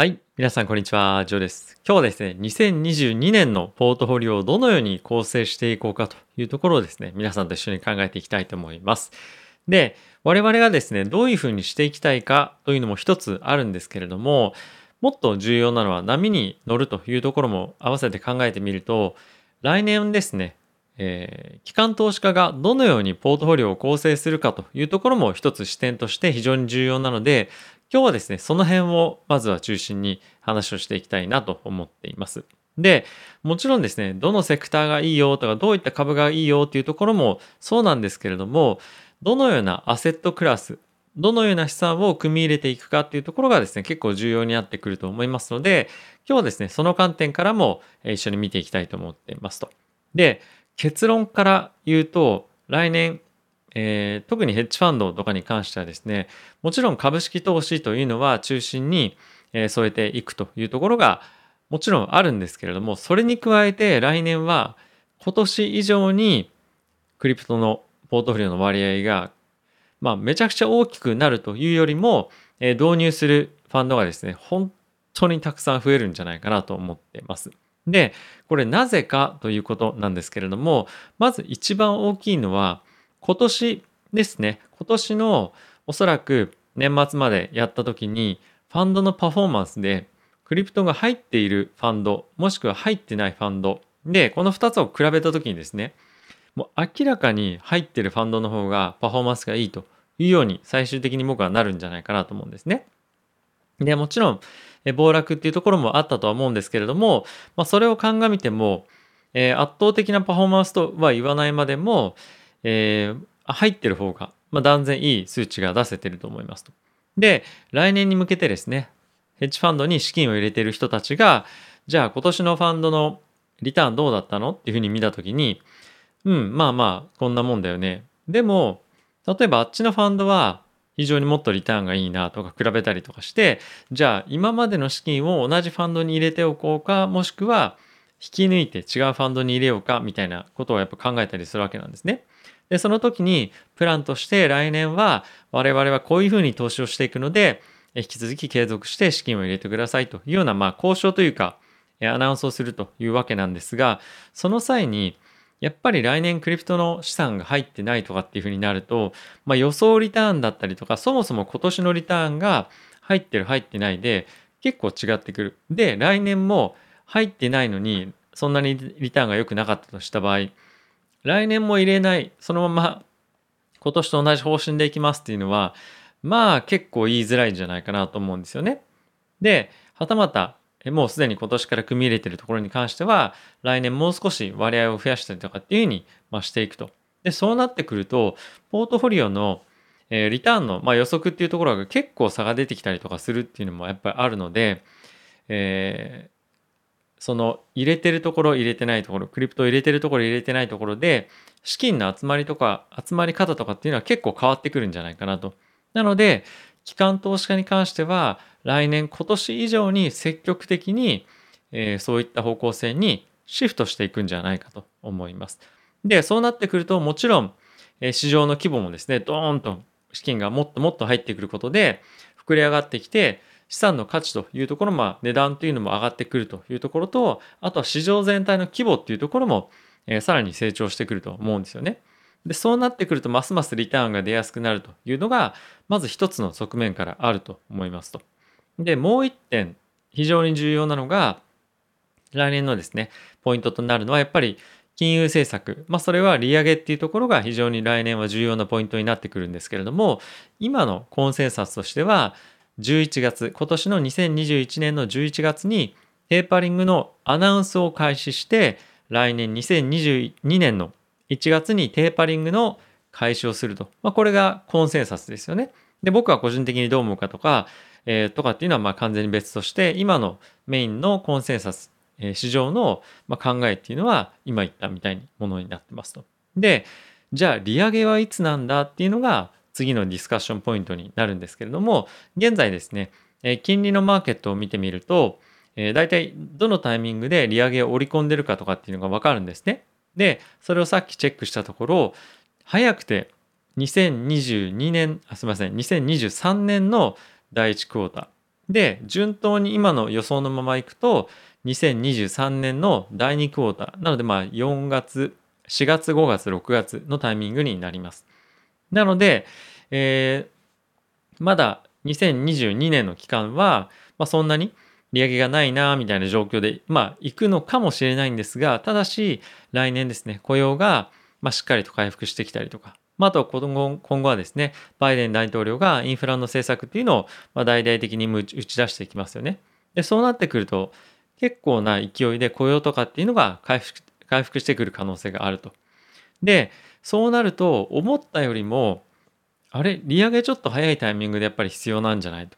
はい。皆さん、こんにちは。ジョーです。今日はですね、2022年のポートフォリオをどのように構成していこうかというところをですね、皆さんと一緒に考えていきたいと思います。で、我々がですね、どういうふうにしていきたいかというのも一つあるんですけれども、もっと重要なのは波に乗るというところも合わせて考えてみると、来年ですね、えー機関投資家がどのようにポートフォリオを構成するかというところも一つ視点として非常に重要なので、今日はですね、その辺をまずは中心に話をしていきたいなと思っています。で、もちろんですね、どのセクターがいいよとか、どういった株がいいよっていうところもそうなんですけれども、どのようなアセットクラス、どのような資産を組み入れていくかっていうところがですね、結構重要になってくると思いますので、今日はですね、その観点からも一緒に見ていきたいと思っていますと。で、結論から言うと、来年、えー特にヘッジファンドとかに関してはですね、もちろん株式投資というのは中心に、えー添えていくというところがもちろんあるんですけれども、それに加えて来年は今年以上にクリプトのポートフォリオの割合が、まあ、めちゃくちゃ大きくなるというよりも、えー導入するファンドがですね、本当にたくさん増えるんじゃないかなと思ってます。で、これなぜかということなんですけれども、まず一番大きいのは、今年ですね、今年のおそらく年末までやった時に、ファンドのパフォーマンスで、クリプトが入っているファンド、もしくは入ってないファンド、で、この2つを比べた時にですね、もう明らかに入っているファンドの方がパフォーマンスがいいというように最終的に僕はなるんじゃないかなと思うんですね。で、もちろん、え暴落っていうところもあったとは思うんですけれども、まあ、それを鑑みても、えー圧倒的なパフォーマンスとは言わないまでも、えー入ってる方が、まあ、断然いい数値が出せてると思いますと。で、来年に向けてですね、ヘッジファンドに資金を入れてる人たちが、じゃあ今年のファンドのリターンどうだったのっていうふうに見たときに、うん、まあまあ、こんなもんだよね。でも、例えばあっちのファンドは非常にもっとリターンがいいなとか比べたりとかして、じゃあ今までの資金を同じファンドに入れておこうか、もしくは引き抜いて違うファンドに入れようかみたいなことをやっぱ考えたりするわけなんですね。で、その時にプランとして来年は我々はこういうふうに投資をしていくので、引き続き継続して資金を入れてくださいというような、まあ交渉というか、アナウンスをするというわけなんですが、その際に、やっぱり来年クリプトの資産が入ってないとかっていうふうになると、まあ、予想リターンだったりとか、そもそも今年のリターンが入ってる入ってないで結構違ってくる。で、来年も入ってないのにそんなにリターンが良くなかったとした場合、来年も入れない、そのまま今年と同じ方針でいきますっていうのは、まあ結構言いづらいんじゃないかなと思うんですよね。で、はたまた、もうすでに今年から組み入れてるところに関しては、来年もう少し割合を増やしたりとかっていうふうに、ま、していくと。で、そうなってくると、ポートフォリオの、えリターンの、ま、予測っていうところが結構差が出てきたりとかするっていうのもやっぱりあるので、えーその入れてるところ入れてないところクリプト入れてるところ入れてないところで資金の集まりとか集まり方とかっていうのは結構変わってくるんじゃないかなと。なので機関投資家に関しては来年今年以上に積極的に、えーそういった方向性にシフトしていくんじゃないかと思います。でそうなってくるともちろん、えー市場の規模もですねドーンと資金がもっともっと入ってくることで膨れ上がってきて資産の価値というところ、まあ値段というのも上がってくるというところと、あとは市場全体の規模っていうところも、えーさらに成長してくると思うんですよね。で、そうなってくると、ますますリターンが出やすくなるというのが、まず一つの側面からあると思いますと。で、もう一点、非常に重要なのが、来年のですね、ポイントとなるのは、やっぱり金融政策。まあ、それは利上げっていうところが非常に来年は重要なポイントになってくるんですけれども、今のコンセンサスとしては、11月、今年の2021年の11月にテーパリングのアナウンスを開始して、来年2022年の1月にテーパリングの開始をすると。まあ、これがコンセンサスですよね。で、僕は個人的にどう思うかとか、えーとかっていうのはまあ完全に別として、今のメインのコンセンサス、えー市場のまあ考えっていうのは、今言ったみたいにものになってますと。で、じゃあ利上げはいつなんだっていうのが次のディスカッションポイントになるんですけれども、現在ですね、金利のマーケットを見てみると、えー、大体どのタイミングで利上げを織り込んでるかとかっていうのがわかるんですね。で、それをさっきチェックしたところ、早くて2022年、あすみません、2023年の第1クォーター。で、順当に今の予想のままいくと、2023年の第2クォーター、なのでまあ4月、4月、5月、6月のタイミングになります。なので、えー、まだ2022年の期間は、まあ、そんなに利上げがないなみたいな状況で、まあ、行くのかもしれないんですが、ただし、来年ですね、雇用が、まあ、しっかりと回復してきたりとか、まあ、あと今後今後はですね、バイデン大統領がインフラの政策っていうのを、まあ、大々的に打ち出していきますよね。で、そうなってくると、結構な勢いで雇用とかっていうのが回復回復してくる可能性があると。で、そうなると、思ったよりも、あれ、利上げちょっと早いタイミングでやっぱり必要なんじゃないと。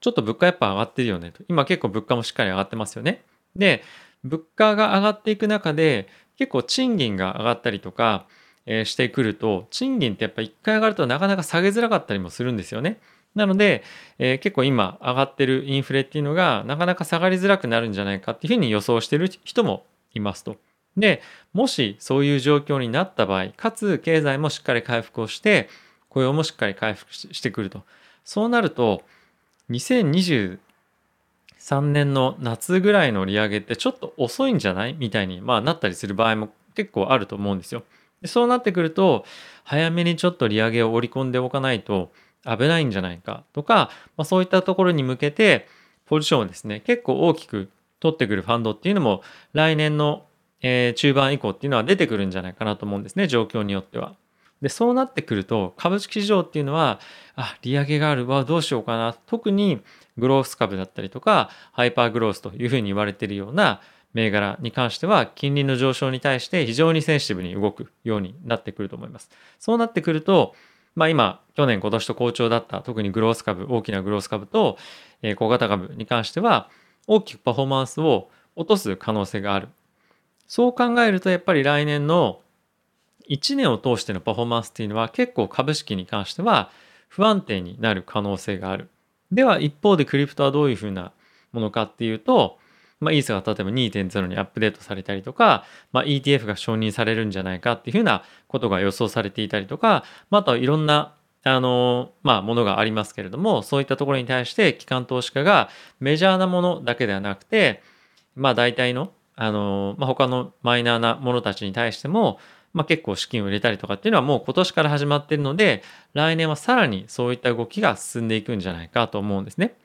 ちょっと物価やっぱ上がってるよねと。今結構物価もしっかり上がってますよね。で、物価が上がっていく中で、結構賃金が上がったりとか、えー、してくると、賃金ってやっぱ一回上がるとなかなか下げづらかったりもするんですよね。なので、えー、結構今上がってるインフレっていうのがなかなか下がりづらくなるんじゃないかっていうふうに予想してる人もいますと。で、もしそういう状況になった場合、かつ経済もしっかり回復をして、雇用もしっかり回復してくると。そうなると、2023年の夏ぐらいの利上げってちょっと遅いんじゃない？みたいに、まあ、なったりする場合も結構あると思うんですよ。でそうなってくると、早めにちょっと利上げを織り込んでおかないと危ないんじゃないか？とか、まあ、そういったところに向けて、ポジションをですね、結構大きく取ってくるファンドっていうのも、来年の、えー、中盤以降っていうのは出てくるんじゃないかなと思うんですね、状況によっては。で、そうなってくると、株式市場っていうのは、あ、利上げがあるわ、どうしようかな。特にグロース株だったりとか、ハイパーグロースというふうに言われているような銘柄に関しては、金利の上昇に対して非常にセンシティブに動くようになってくると思います。そうなってくると、まあ今、去年今年と好調だった、特にグロース株、大きなグロース株と、え、小型株に関しては、大きくパフォーマンスを落とす可能性がある。そう考えると、やっぱり来年の1年を通してのパフォーマンスっていうのは結構株式に関しては不安定になる可能性がある。では一方でクリプトはどういうふうなものかっていうと、まあ、イーサが例えば2.0にアップデートされたりとか、まあ、ETF が承認されるんじゃないかっていうふうなことが予想されていたりとか、まあ、あとはいろんなあの、まあ、ものがありますけれども、そういったところに対して機関投資家がメジャーなものだけではなくて、まあ、大体の、あの、まあ、他のマイナーなものたちに対しても、まあ、結構資金を入れたりとかっていうのはもう今年から始まってるので、来年はさらにそういった動きが進んでいくんじゃないかと思うんですね。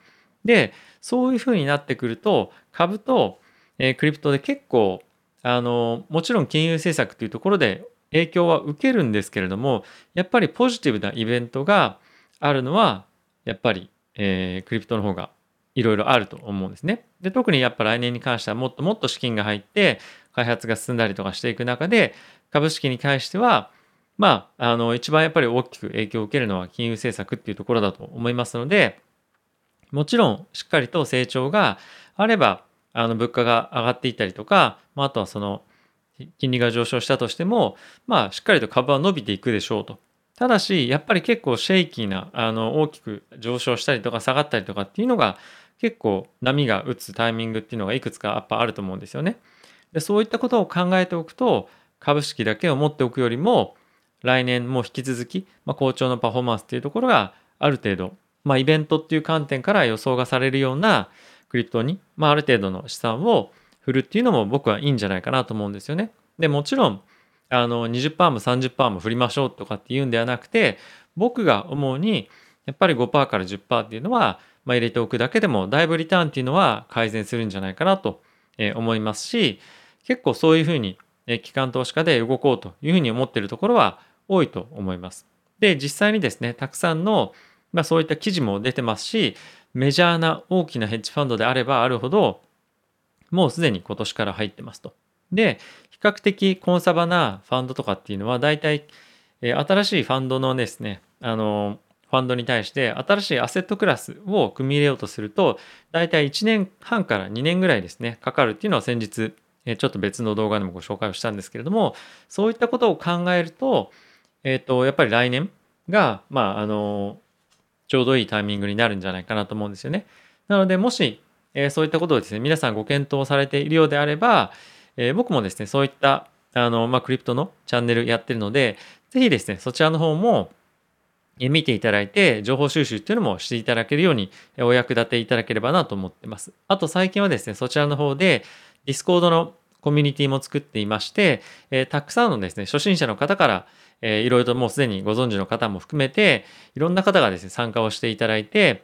で、そういうふうになってくると、株と、えー、クリプトで結構、あの、もちろん金融政策というところで影響は受けるんですけれども、やっぱりポジティブなイベントがあるのは、やっぱり、えー、クリプトの方がいろいろあると思うんですね。で、特にやっぱ来年に関してはもっともっと資金が入って、開発が進んだりとかしていく中で、株式に対しては、まあ、あの、一番やっぱり大きく影響を受けるのは金融政策っていうところだと思いますので、もちろんしっかりと成長があれば、あの、物価が上がっていったりとか、まあ、あとはその、金利が上昇したとしても、まあ、しっかりと株は伸びていくでしょうと。ただし、やっぱり結構シェイキーな、あの、大きく上昇したりとか下がったりとかっていうのが、結構波が打つタイミングっていうのがいくつかやっぱあると思うんですよね。でそういったことを考えておくと、株式だけを持っておくよりも、来年も引き続き、まあ、好調のパフォーマンスっていうところがある程度、まあ、イベントっていう観点から予想がされるようなクリプトに、まあ、ある程度の資産を振るっていうのも僕はいいんじゃないかなと思うんですよね。で、もちろん、あの、20%も30%も振りましょうとかっていうんではなくて、僕が思うに、やっぱり5%から10%っていうのは、まあ、入れておくだけでも、だいぶリターンっていうのは改善するんじゃないかなと思いますし、結構そういうふうに機関投資家で動こうというふうに思ってるところは多いと思います。で、実際にですね、たくさんの、まあ、そういった記事も出てますし、メジャーな大きなヘッジファンドであればあるほど、もうすでに今年から入ってますと。で、比較的コンサバなファンドとかっていうのは、大体、新しいファンドのですね、あの、ファンドに対して新しいアセットクラスを組み入れようとすると、大体1年半から2年ぐらいですね、かかるっていうのは先日ちょっと別の動画でもご紹介をしたんですけれども、そういったことを考えると、えっ、ー、と、やっぱり来年が、まあ、あの、ちょうどいいタイミングになるんじゃないかなと思うんですよね。なので、もし、えー、そういったことをですね、皆さんご検討されているようであれば、えー、僕もですね、そういった、あの、まあ、クリプトのチャンネルやってるので、ぜひですね、そちらの方も、見ていただいて、情報収集っていうのもしていただけるようにお役立ていただければなと思ってます。あと最近はですね、そちらの方で Discord のコミュニティも作っていまして、えー、たくさんのですね、初心者の方から、えー、いろいろともうすでにご存知の方も含めて、いろんな方がですね、参加をしていただいて、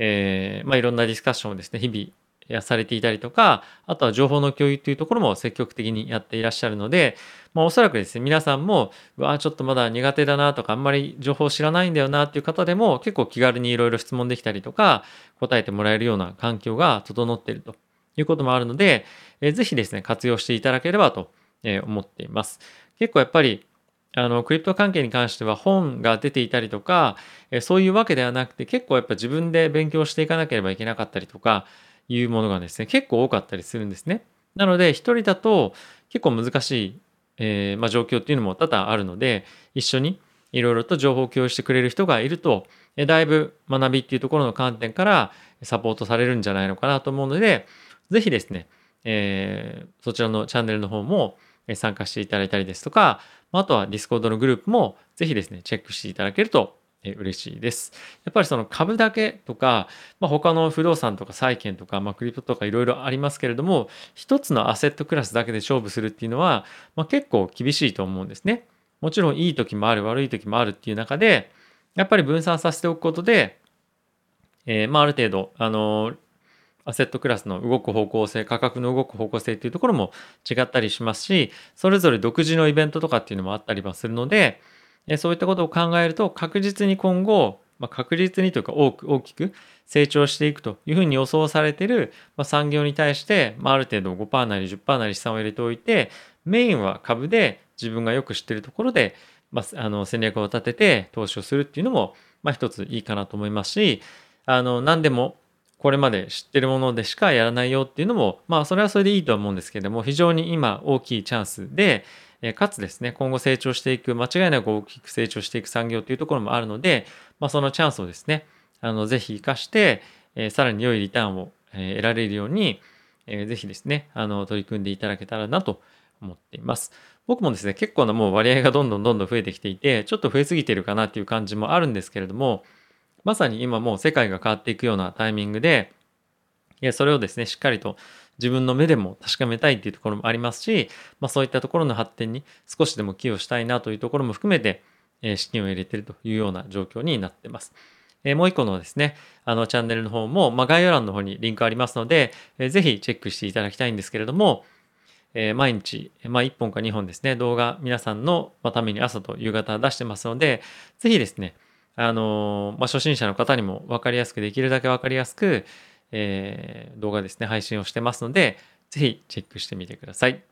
えー、まあ、いろんなディスカッションをですね、日々やされていたりとか、あとは情報の共有というところも積極的にやっていらっしゃるので、まあ、おそらくですね、皆さんも、うわちょっとまだ苦手だなとか、あんまり情報知らないんだよなっていう方でも、結構気軽にいろいろ質問できたりとか、答えてもらえるような環境が整っているということもあるので、えー、ぜひですね、活用していただければと思っています。結構やっぱり、あの、クリプト関係に関しては本が出ていたりとか、そういうわけではなくて、結構やっぱ自分で勉強していかなければいけなかったりとか、いうものがですね、結構多かったりするんですね。なので、一人だと結構難しい、えー、まあ、状況っていうのも多々あるので、一緒にいろいろと情報を共有してくれる人がいると、えだいぶ学びっていうところの観点からサポートされるんじゃないのかなと思うので、ぜひですね、えー、そちらのチャンネルの方も参加していただいたりですとか、あとは Discord のグループもぜひですね、チェックしていただけると嬉しいです。やっぱりその株だけとか、まあ、他の不動産とか債券とか、まあ、クリプトとかいろいろありますけれども、一つのアセットクラスだけで勝負するっていうのは、まあ、結構厳しいと思うんですね。もちろんいい時もある、悪い時もあるっていう中で、やっぱり分散させておくことで、えー、まあある程度、あのー、アセットクラスの動く方向性、価格の動く方向性っていうところも違ったりしますし、それぞれ独自のイベントとかっていうのもあったりはするので、そういったことを考えると確実に今後、まあ、確実にというか多く大きく成長していくというふうに予想されている、産業に対して、まあ、ある程度5%なり10%なり資産を入れておいてメインは株で自分がよく知っているところで、まあ、あの戦略を立てて投資をするっていうのも、まあ、一ついいかなと思いますしあの何でもこれまで知ってるものでしかやらないよっていうのもまあそれはそれでいいと思うんですけれども非常に今大きいチャンスでえかつですね、今後成長していく、間違いなく大きく成長していく産業というところもあるので、まあ、そのチャンスをですね、あのぜひ活かして、えー、さらに良いリターンを、え、得られるように、えー、ぜひですね、あの取り組んでいただけたらなと思っています。僕もですね、結構なもう割合がどんどんどんどん増えてきていて、ちょっと増えすぎてるかなっていう感じもあるんですけれども、まさに今もう世界が変わっていくようなタイミングで、いやそれをですね、しっかりと自分の目でも確かめたいっていうところもありますし、まあ、そういったところの発展に少しでも寄与したいなというところも含めて、えー、資金を入れているというような状況になっています。えー、もう一個のですね、あのチャンネルの方も、まあ、概要欄の方にリンクありますので、えー、ぜひチェックしていただきたいんですけれども、えー、毎日、まあ、1本か2本ですね、動画皆さんのために朝と夕方出してますので、ぜひですね、あのまあ、初心者の方にも分かりやすく、できるだけ分かりやすく、えー、動画ですね、配信をしてますので、ぜひチェックしてみてください。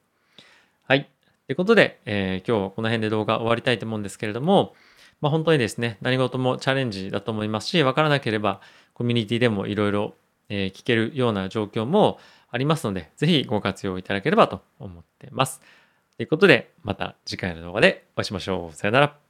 はい。ということで、えー、今日はこの辺で動画終わりたいと思うんですけれども、まあ、本当にですね、何事もチャレンジだと思いますし、わからなければコミュニティでもいろいろ聞けるような状況もありますので、ぜひご活用いただければと思っています。ということで、また次回の動画でお会いしましょう。さよなら。